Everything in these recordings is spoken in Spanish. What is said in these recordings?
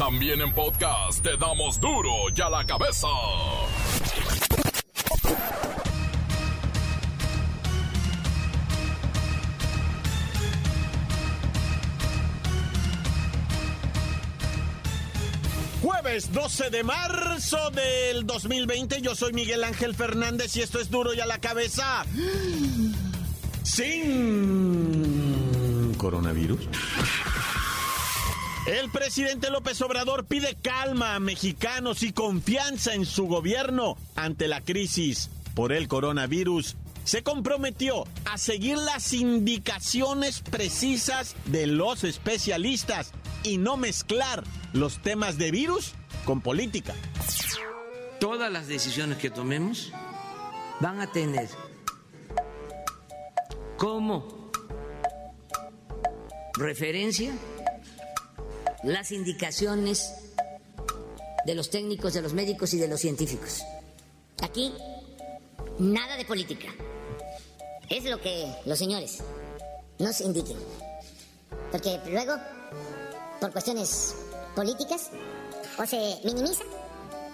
También en podcast te damos duro y a la cabeza. Jueves 12 de marzo del 2020, yo soy Miguel Ángel Fernández y esto es duro y a la cabeza. Sin coronavirus. El presidente López Obrador pide calma a mexicanos y confianza en su gobierno ante la crisis por el coronavirus. Se comprometió a seguir las indicaciones precisas de los especialistas y no mezclar los temas de virus con política. Todas las decisiones que tomemos van a tener como referencia las indicaciones de los técnicos, de los médicos y de los científicos. Aquí, nada de política. Es lo que los señores nos indiquen. Porque luego, por cuestiones políticas, o se minimiza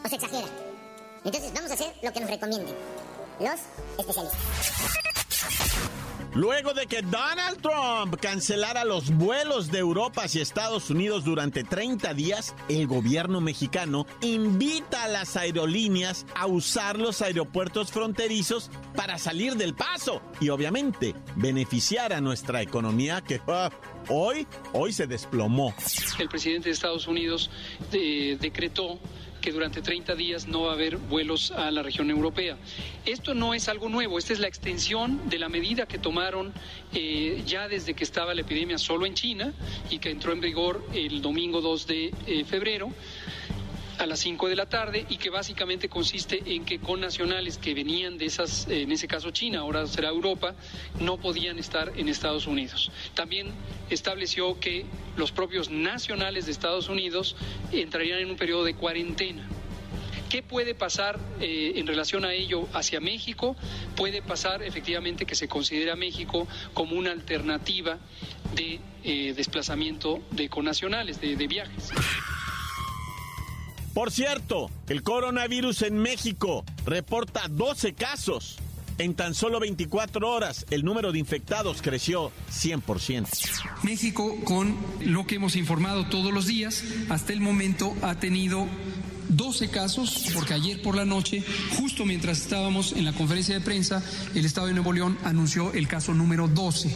o se exagera. Entonces vamos a hacer lo que nos recomienden los especialistas. Luego de que Donald Trump cancelara los vuelos de Europa hacia Estados Unidos durante 30 días, el gobierno mexicano invita a las aerolíneas a usar los aeropuertos fronterizos para salir del paso y obviamente beneficiar a nuestra economía que ah, hoy, hoy se desplomó. El presidente de Estados Unidos eh, decretó que durante 30 días no va a haber vuelos a la región europea. Esto no es algo nuevo, esta es la extensión de la medida que tomaron eh, ya desde que estaba la epidemia solo en China y que entró en vigor el domingo 2 de eh, febrero a las 5 de la tarde y que básicamente consiste en que con nacionales que venían de esas, en ese caso China, ahora será Europa, no podían estar en Estados Unidos. También estableció que los propios nacionales de Estados Unidos entrarían en un periodo de cuarentena. ¿Qué puede pasar eh, en relación a ello hacia México? Puede pasar efectivamente que se considera México como una alternativa de eh, desplazamiento de conacionales, de, de viajes. Por cierto, el coronavirus en México reporta 12 casos. En tan solo 24 horas, el número de infectados creció 100%. México, con lo que hemos informado todos los días, hasta el momento ha tenido 12 casos, porque ayer por la noche, justo mientras estábamos en la conferencia de prensa, el Estado de Nuevo León anunció el caso número 12.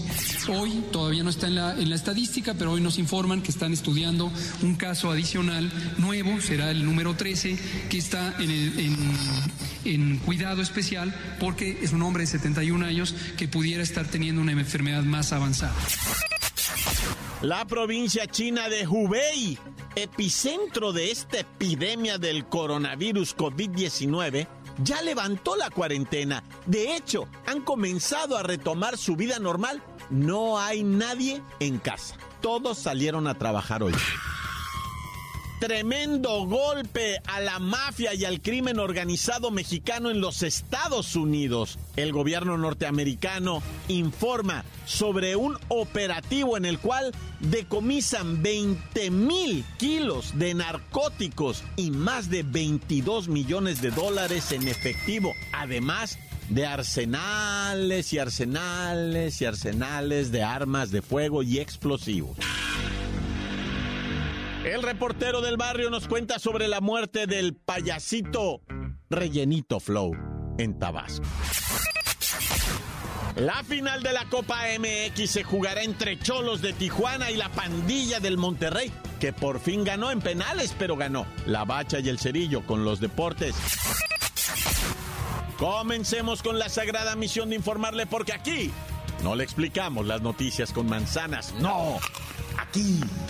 Hoy todavía no está en la, en la estadística, pero hoy nos informan que están estudiando un caso adicional nuevo, será el número 13, que está en, en, en cuidado especial porque es un hombre de 71 años que pudiera estar teniendo una enfermedad más avanzada. La provincia china de Hubei, epicentro de esta epidemia del coronavirus COVID-19, ya levantó la cuarentena. De hecho, han comenzado a retomar su vida normal. No hay nadie en casa. Todos salieron a trabajar hoy. Tremendo golpe a la mafia y al crimen organizado mexicano en los Estados Unidos. El gobierno norteamericano informa sobre un operativo en el cual decomisan 20 mil kilos de narcóticos y más de 22 millones de dólares en efectivo. Además, de arsenales y arsenales y arsenales de armas de fuego y explosivos. El reportero del barrio nos cuenta sobre la muerte del payasito Rellenito Flow en Tabasco. La final de la Copa MX se jugará entre Cholos de Tijuana y la pandilla del Monterrey, que por fin ganó en penales, pero ganó la bacha y el cerillo con los deportes. Comencemos con la sagrada misión de informarle porque aquí no le explicamos las noticias con manzanas, no. Aquí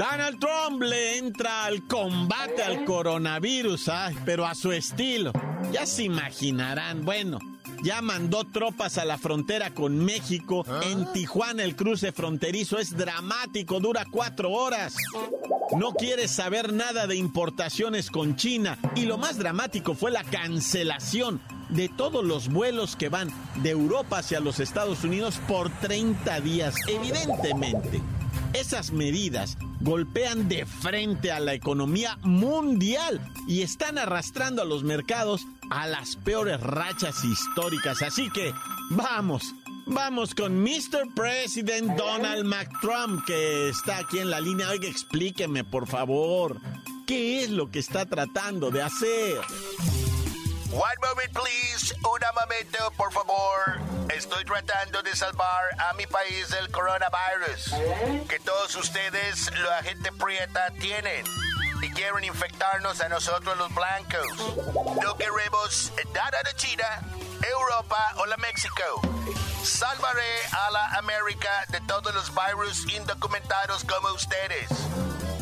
Donald Trump le entra al combate al coronavirus, pero a su estilo. Ya se imaginarán, bueno, ya mandó tropas a la frontera con México. En Tijuana el cruce fronterizo es dramático, dura cuatro horas. No quiere saber nada de importaciones con China. Y lo más dramático fue la cancelación de todos los vuelos que van de Europa hacia los Estados Unidos por 30 días. Evidentemente, esas medidas golpean de frente a la economía mundial y están arrastrando a los mercados a las peores rachas históricas. Así que vamos, vamos con Mr. President Donald McTrump que está aquí en la línea. Oiga, explíqueme por favor, ¿qué es lo que está tratando de hacer? One moment, please. Un momento, por favor. Estoy tratando de salvar a mi país del coronavirus. Que todos ustedes, la gente prieta, tienen. Y quieren infectarnos a nosotros los blancos. No queremos nada de China, Europa o la México. Salvaré a la América de todos los virus indocumentados como ustedes.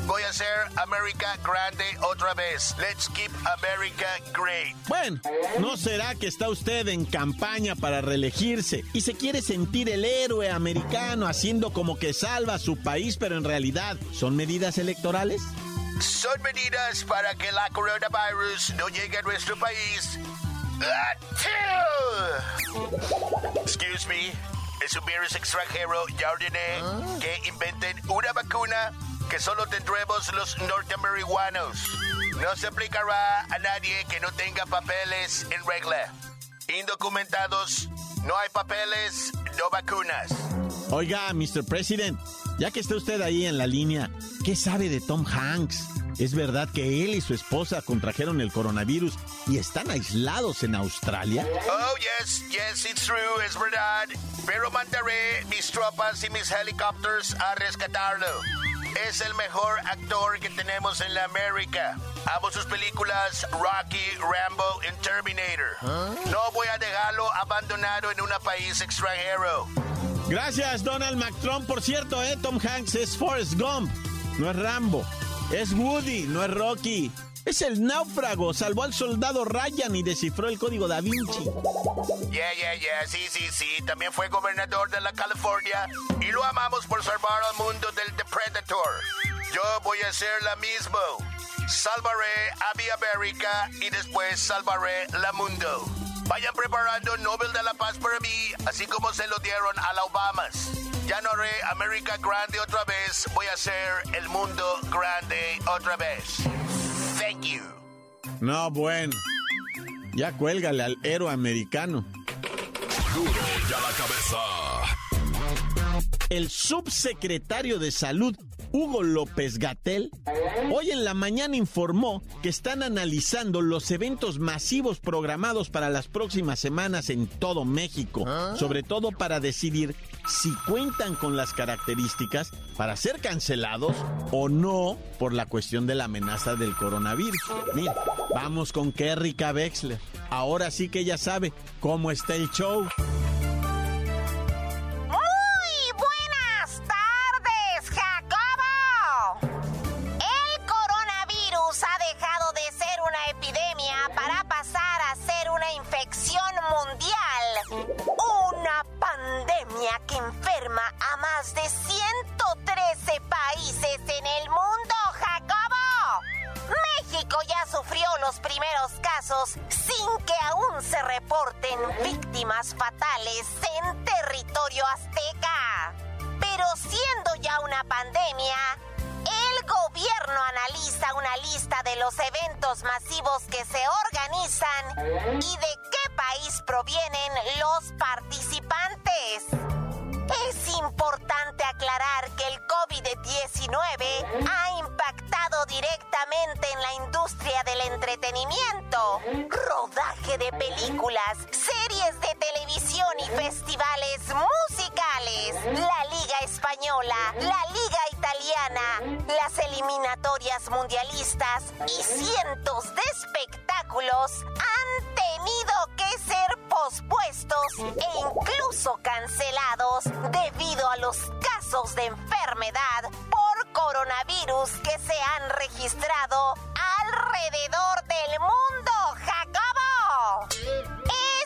Voy a hacer América grande otra vez. Let's keep America great. Bueno, ¿no será que está usted en campaña para reelegirse y se quiere sentir el héroe americano haciendo como que salva a su país, pero en realidad son medidas electorales? Son medidas para que la coronavirus no llegue a nuestro país. Excuse me. Es un virus extranjero. Ya ordené ¿Ah? que inventen una vacuna que solo tendremos los norteamericanos. No se aplicará a nadie que no tenga papeles en regla. Indocumentados, no hay papeles, no vacunas. Oiga, Mr. President, ya que está usted ahí en la línea, ¿qué sabe de Tom Hanks? ¿Es verdad que él y su esposa contrajeron el coronavirus y están aislados en Australia? Oh, yes, yes, it's true, es verdad. Pero mandaré mis tropas y mis helicópteros a rescatarlo. Es el mejor actor que tenemos en la América. Amo sus películas Rocky, Rambo y Terminator. ¿Ah? No voy a dejarlo abandonado en un país extranjero. Gracias, Donald McTrump. Por cierto, eh, Tom Hanks es Forrest Gump, no es Rambo. Es Woody, no es Rocky. Es el náufrago, salvó al soldado Ryan y descifró el código da Vinci. Yeah, yeah, yeah, sí, sí, sí. También fue gobernador de la California y lo amamos por salvar al mundo del The Predator. Yo voy a hacer la mismo. Salvaré a mi América y después salvaré la mundo. Vayan preparando Nobel de la Paz para mí, así como se lo dieron a la Obamas. Ya no haré América grande otra vez, voy a hacer el mundo grande otra vez. Thank you. No, bueno. Ya cuélgale al héroe americano. Duro ya la cabeza. El subsecretario de Salud Hugo López Gatel, hoy en la mañana informó que están analizando los eventos masivos programados para las próximas semanas en todo México, ¿Ah? sobre todo para decidir si cuentan con las características para ser cancelados o no por la cuestión de la amenaza del coronavirus. Mira, vamos con Kerrika Wexler. Ahora sí que ella sabe cómo está el show. Series de televisión y festivales musicales, la Liga Española, la Liga Italiana, las eliminatorias mundialistas y cientos de espectáculos han tenido que ser pospuestos e incluso cancelados debido a los casos de enfermedad por coronavirus coronavirus que se han registrado alrededor del mundo, Jacobo.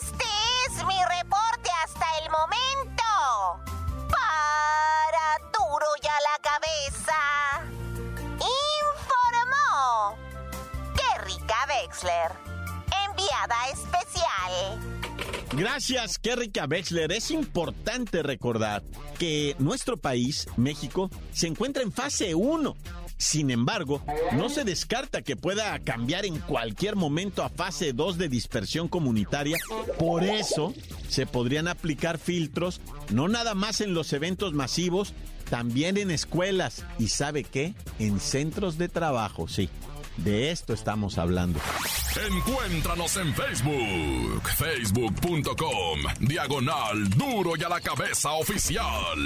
Este es mi reporte hasta el momento. Para duro y a la cabeza. Informó Kerrika Wexler, enviada especial. Gracias, Kerrika Wexler. Es importante recordar que nuestro país, México, se encuentra en fase 1. Sin embargo, no se descarta que pueda cambiar en cualquier momento a fase 2 de dispersión comunitaria. Por eso, se podrían aplicar filtros, no nada más en los eventos masivos, también en escuelas y, ¿sabe qué? En centros de trabajo, sí. De esto estamos hablando. Encuéntranos en Facebook, facebook.com, diagonal duro y a la cabeza oficial.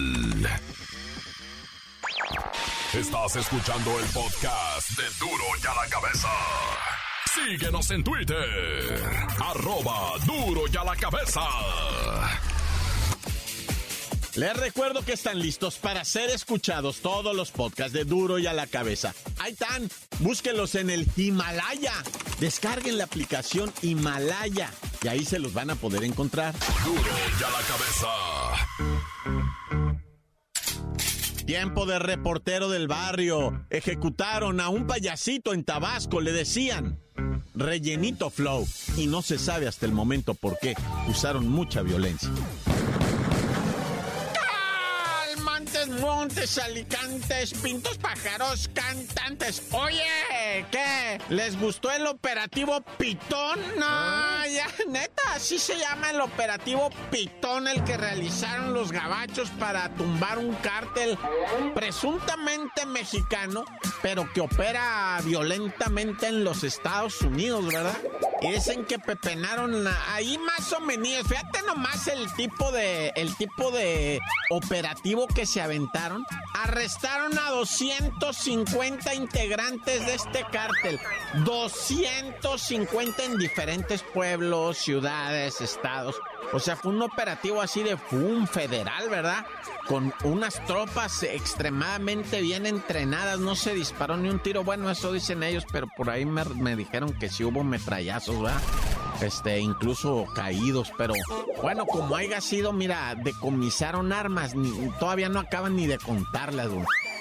Estás escuchando el podcast de duro y a la cabeza. Síguenos en Twitter, arroba duro y a la cabeza. Les recuerdo que están listos para ser escuchados todos los podcasts de Duro y a la cabeza. Ahí están, búsquenlos en el Himalaya. Descarguen la aplicación Himalaya y ahí se los van a poder encontrar. Duro y a la cabeza. Tiempo de reportero del barrio. Ejecutaron a un payasito en Tabasco, le decían. Rellenito Flow. Y no se sabe hasta el momento por qué. Usaron mucha violencia. Montes, alicantes, pintos, pájaros, cantantes. Oye, ¿qué? ¿Les gustó el operativo Pitón? No, ya, neta, así se llama el operativo Pitón, el que realizaron los gabachos para tumbar un cártel presuntamente mexicano, pero que opera violentamente en los Estados Unidos, ¿verdad? Y dicen que pepenaron ahí más o menos. Fíjate nomás el tipo de, el tipo de operativo que se Arrestaron a 250 integrantes de este cártel. 250 en diferentes pueblos, ciudades, estados. O sea, fue un operativo así de un federal, ¿verdad? Con unas tropas extremadamente bien entrenadas. No se disparó ni un tiro. Bueno, eso dicen ellos, pero por ahí me, me dijeron que sí hubo metrallazos, ¿verdad? Este, incluso caídos, pero bueno, como haya sido, mira, decomisaron armas, ni, todavía no acaban ni de contarlas,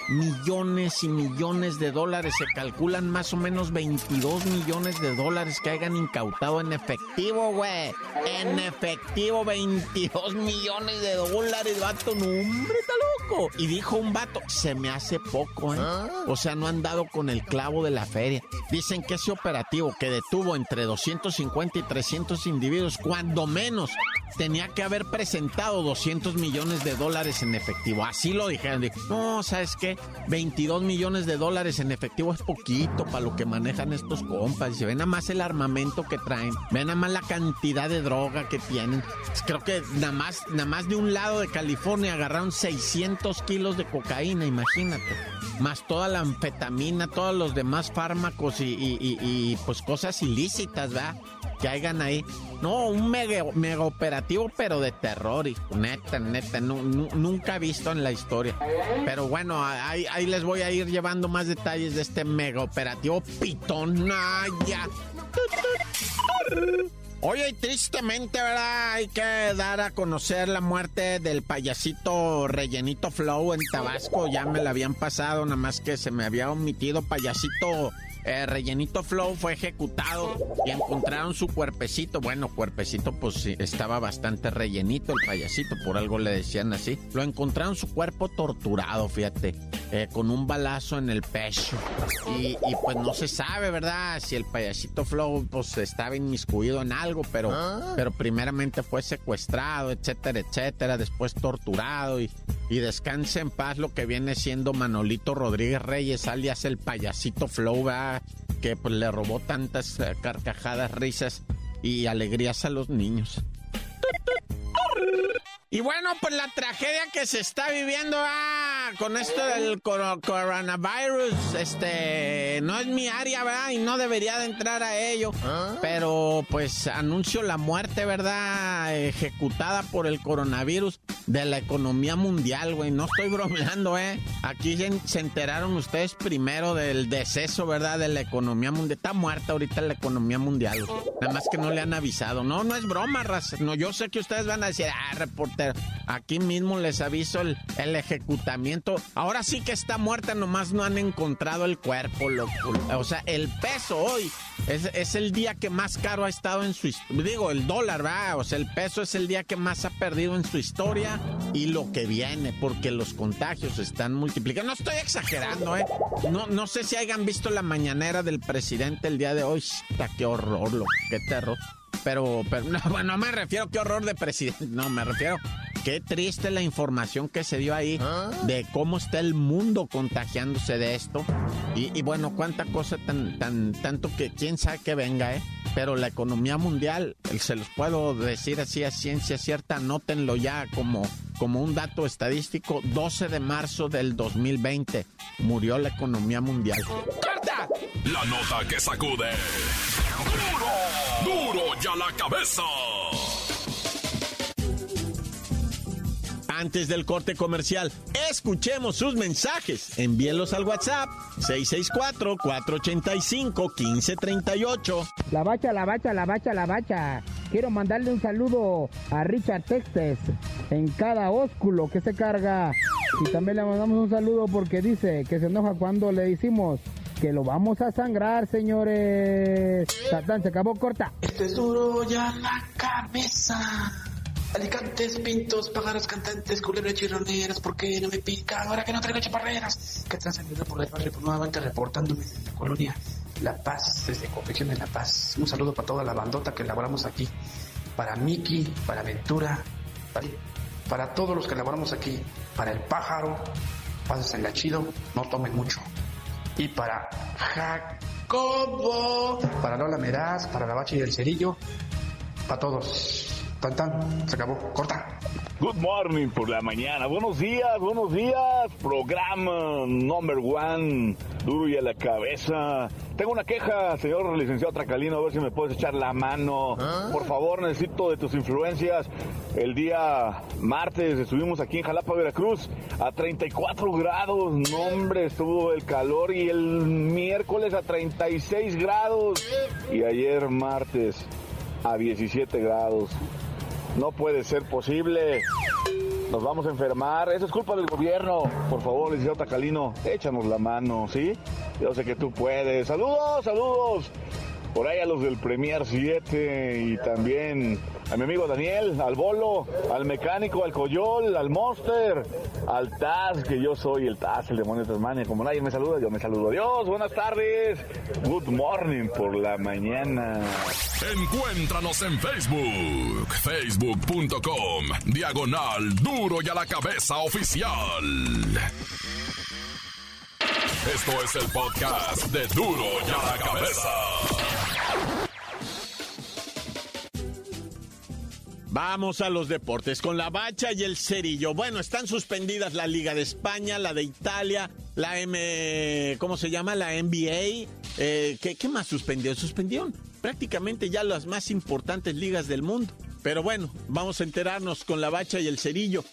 millones y millones de dólares. Se calculan más o menos 22 millones de dólares que hayan incautado en efectivo, güey. En efectivo, 22 millones de dólares, vato. No, hombre, está loco. Y dijo un vato, se me hace poco, ¿eh? O sea, no han dado con el clavo de la feria. Dicen que ese operativo que detuvo entre 250 y 300 individuos, cuando menos, tenía que haber presentado 200 millones de dólares en efectivo. Así lo dijeron. No, ¿sabes qué? 22 millones de dólares en efectivo es poquito para lo que manejan estos compas. Y ven nada más el armamento que traen. Ven nada más la cantidad de droga que tienen. Creo que nada más, nada más de un lado de California agarraron 600 kilos de cocaína, imagínate. Más toda la anfetamina, todos los demás fármacos y, y pues cosas ilícitas, ¿verdad? Que ahí. No, un mega, mega operativo, pero de terror, y neta, neta, no, no, nunca visto en la historia. Pero bueno, ahí, les voy a ir llevando más detalles de este mega operativo Pitón. Ah, ya. Oye, tristemente, ¿verdad? Hay que dar a conocer la muerte del payasito Rellenito Flow en Tabasco. Ya me la habían pasado, nada más que se me había omitido payasito eh, Rellenito Flow fue ejecutado y encontraron su cuerpecito. Bueno, cuerpecito pues estaba bastante rellenito el payasito, por algo le decían así. Lo encontraron su cuerpo torturado, fíjate, eh, con un balazo en el pecho. Y, y, pues no se sabe, ¿verdad? Si el payasito Flow pues estaba inmiscuido en algo, pero, ¿Ah? pero primeramente fue secuestrado, etcétera, etcétera, después torturado y, y descanse en paz lo que viene siendo Manolito Rodríguez Reyes, alias el payasito Flow, ¿verdad? que pues, le robó tantas uh, carcajadas, risas y alegrías a los niños. Y bueno, pues la tragedia que se está viviendo, ah, con esto del coronavirus, este, no es mi área, ¿verdad? Y no debería de entrar a ello. ¿Ah? Pero, pues, anuncio la muerte, ¿verdad? Ejecutada por el coronavirus de la economía mundial, güey. No estoy bromeando, ¿eh? Aquí se, enteraron ustedes primero del deceso, ¿verdad? De la economía mundial. Está muerta ahorita la economía mundial. Nada más que no le han avisado. No, no es broma, raza. No, yo sé que ustedes van a decir, ah, reportero, aquí mismo les aviso el, el ejecutamiento. Ahora sí que está muerta, nomás no han encontrado el cuerpo, loco. O sea, el peso hoy es, es, el día que más caro ha estado en su Digo, el dólar, ¿verdad? O sea, el peso es el día que más ha perdido en su historia y lo que viene, porque los contagios están multiplicando. No estoy exagerando, ¿eh? No, no sé si hayan visto la mañanera del presidente el día de hoy. qué horror, lo, qué terror. Pero, pero no, no me refiero qué horror de presidente. No, me refiero qué triste la información que se dio ahí ¿Ah? de cómo está el mundo contagiándose de esto. Y, bueno, cuánta cosa tan, tan, tanto que quién sabe que venga, ¿eh? Pero la economía mundial, se los puedo decir así a ciencia cierta, anótenlo ya como, como un dato estadístico, 12 de marzo del 2020 murió la economía mundial. ¡Carta! La nota que sacude. ¡Duro! ¡Duro ya la cabeza! Antes del corte comercial, escuchemos sus mensajes. Envíenlos al WhatsApp 664-485-1538. La bacha, la bacha, la bacha, la bacha. Quiero mandarle un saludo a Richard Textes en cada ósculo que se carga. Y también le mandamos un saludo porque dice que se enoja cuando le decimos que lo vamos a sangrar, señores. Satán, se acabó corta. Esto es duro ya la cabeza. Alicantes, pintos, pájaros, cantantes, culebras chirroneras, ¿por qué no me pica? Ahora que no traigo chaparreras. ¿Qué trascendido por el barrio? Nuevamente reportándome desde la colonia La Paz, desde de La Paz. Un saludo para toda la bandota que elaboramos aquí. Para Miki, para Ventura, para, todos los que elaboramos aquí. Para el pájaro, en la chido, no tomen mucho. Y para Jacobo, para Lola Meraz, para la Bacha y el Cerillo, para todos. Tan, se acabó, corta. Good morning por la mañana. Buenos días, buenos días. Programa number one, duro y a la cabeza. Tengo una queja, señor licenciado Tracalino, a ver si me puedes echar la mano. ¿Ah? Por favor, necesito de tus influencias. El día martes estuvimos aquí en Jalapa, Veracruz, a 34 grados. No, hombre, estuvo el calor. Y el miércoles a 36 grados. Y ayer martes a 17 grados. No puede ser posible. Nos vamos a enfermar. Eso es culpa del gobierno. Por favor, licenciado Tacalino, échanos la mano, ¿sí? Yo sé que tú puedes. Saludos, saludos. Por ahí a los del Premier 7 y también a mi amigo Daniel, al Bolo, al mecánico, al Coyol, al Monster, al Taz, que yo soy el Taz, el demonio de Tasmania. Como nadie me saluda, yo me saludo. Adiós, buenas tardes. Good morning por la mañana. Encuéntranos en Facebook, facebook.com, diagonal duro y a la cabeza oficial. Esto es el podcast de duro y a la cabeza. Vamos a los deportes con la bacha y el cerillo. Bueno, están suspendidas la Liga de España, la de Italia, la M. ¿Cómo se llama? La NBA. Eh, ¿qué, más suspendió? Suspendieron prácticamente ya las más importantes ligas del mundo. Pero bueno, vamos a enterarnos con la bacha y el cerillo.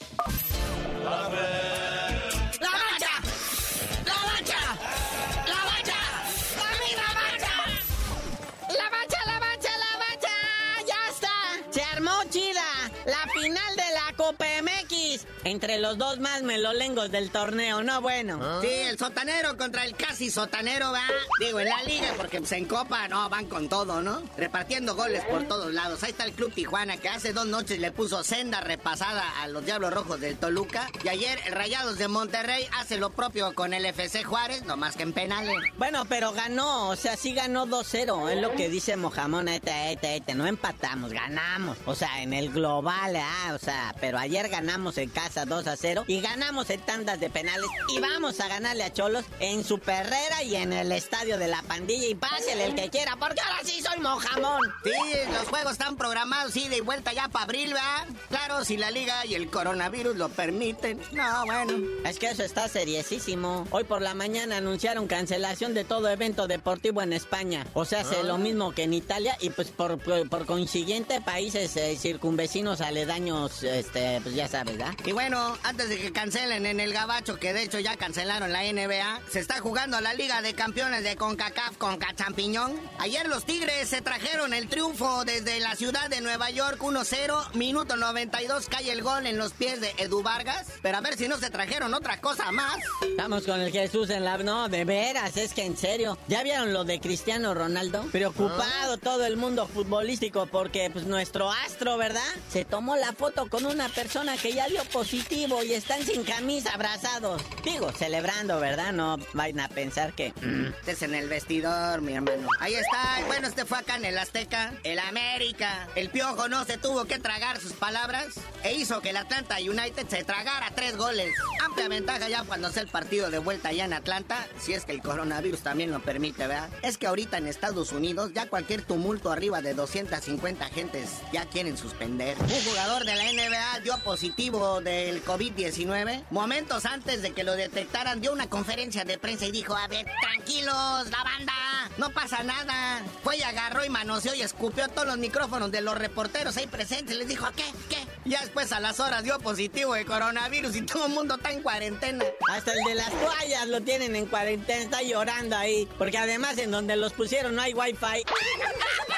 Entre los dos más melolengos del torneo, no bueno. ¿Ah? Sí, el sotanero contra el casi sotanero, va. Digo, en la liga, porque pues, en Copa, no, van con todo, ¿no? Repartiendo goles por todos lados. Ahí está el Club Tijuana, que hace dos noches le puso senda repasada a los Diablos Rojos del Toluca. Y ayer el Rayados de Monterrey hace lo propio con el FC Juárez, no más que en penales. Bueno, pero ganó, o sea, sí ganó 2-0. Es lo que dice Mojamón, este, este, este. No empatamos, ganamos. O sea, en el global, ah, o sea, pero ayer ganamos en casa casa 2 a 0 y ganamos en tandas de penales y vamos a ganarle a Cholos en su perrera y en el estadio de la pandilla y pásele el que quiera, porque ahora sí soy mojamón. Sí, los juegos están programados, ida y vuelta ya para abril, ¿verdad? Claro, si la liga y el coronavirus lo permiten. No, bueno. Es que eso está seriesísimo. Hoy por la mañana anunciaron cancelación de todo evento deportivo en España. O sea, hace lo mismo que en Italia y pues por, por, consiguiente países eh, circunvecinos aledaños, este, pues ya sabes, ¿verdad? Y bueno, antes de que cancelen en el Gabacho, que de hecho ya cancelaron la NBA, se está jugando la Liga de Campeones de CONCACAF con Cachampiñón. Ayer los Tigres se trajeron el triunfo desde la ciudad de Nueva York 1-0, minuto 92 cae el gol en los pies de Edu Vargas. Pero a ver si no se trajeron otra cosa más. Estamos con el Jesús en la... No, de veras, es que en serio. ¿Ya vieron lo de Cristiano Ronaldo? Preocupado todo el mundo futbolístico porque pues nuestro astro, ¿verdad? Se tomó la foto con una persona que ya dio positivo y están sin camisa abrazados. Digo, celebrando, ¿verdad? No vayan a pensar que... Mm, en el vestidor, mi hermano. Ahí está. Bueno, este fue acá en el Azteca. El América. El Piojo no se tuvo que tragar sus palabras e hizo que el Atlanta United se tragara tres goles. Amplia ventaja ya cuando sea el partido de vuelta allá en Atlanta, si es que el coronavirus también lo permite, ¿verdad? Es que ahorita en Estados Unidos ya cualquier tumulto arriba de 250 gentes ya quieren suspender. Un jugador de la NBA dio positivo del COVID-19. Momentos antes de que lo detectaran, dio una conferencia de prensa y dijo, a ver, tranquilos, la banda, no pasa nada. Fue y agarró y manoseó y escupió todos los micrófonos de los reporteros ahí presentes. Les dijo, ¿qué? ¿Qué? Ya después a las horas dio positivo de coronavirus y todo el mundo está en cuarentena. Hasta el de las toallas lo tienen en cuarentena, está llorando ahí. Porque además en donde los pusieron no hay wifi.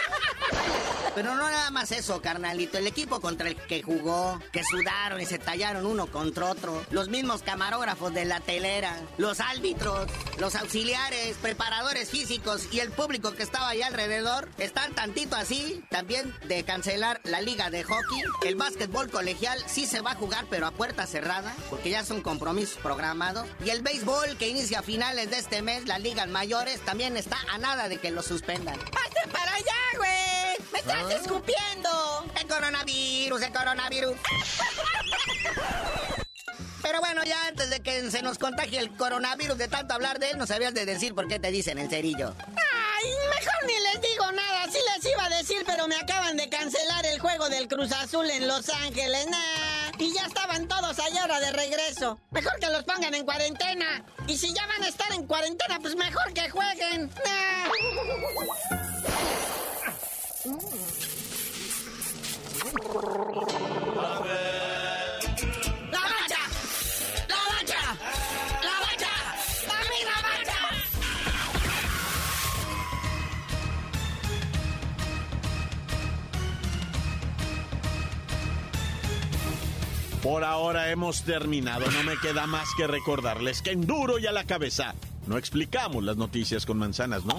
Pero no nada más eso, carnalito. El equipo contra el que jugó, que sudaron y se tallaron uno contra otro. Los mismos camarógrafos de la telera, los árbitros, los auxiliares, preparadores físicos y el público que estaba ahí alrededor están tantito así también de cancelar la liga de hockey. El básquetbol colegial sí se va a jugar, pero a puerta cerrada, porque ya son compromisos programados. Y el béisbol que inicia a finales de este mes, las ligas mayores, también está a nada de que lo suspendan. ¡Hazte para allá, güey! ¡Me estás ¿Ah? escupiendo! ¡El coronavirus, el coronavirus! Pero bueno, ya antes de que se nos contagie el coronavirus de tanto hablar de él, no sabías de decir por qué te dicen el cerillo. ¡Ay, mejor ni les digo nada! Sí les iba a decir, pero me acaban de cancelar el juego del Cruz Azul en Los Ángeles. Nah. Y ya estaban todos allá ahora de regreso. Mejor que los pongan en cuarentena. Y si ya van a estar en cuarentena, pues mejor que jueguen. Nah. Por ahora hemos terminado. No me queda más que recordarles que en duro y a la cabeza no explicamos las noticias con manzanas, ¿no?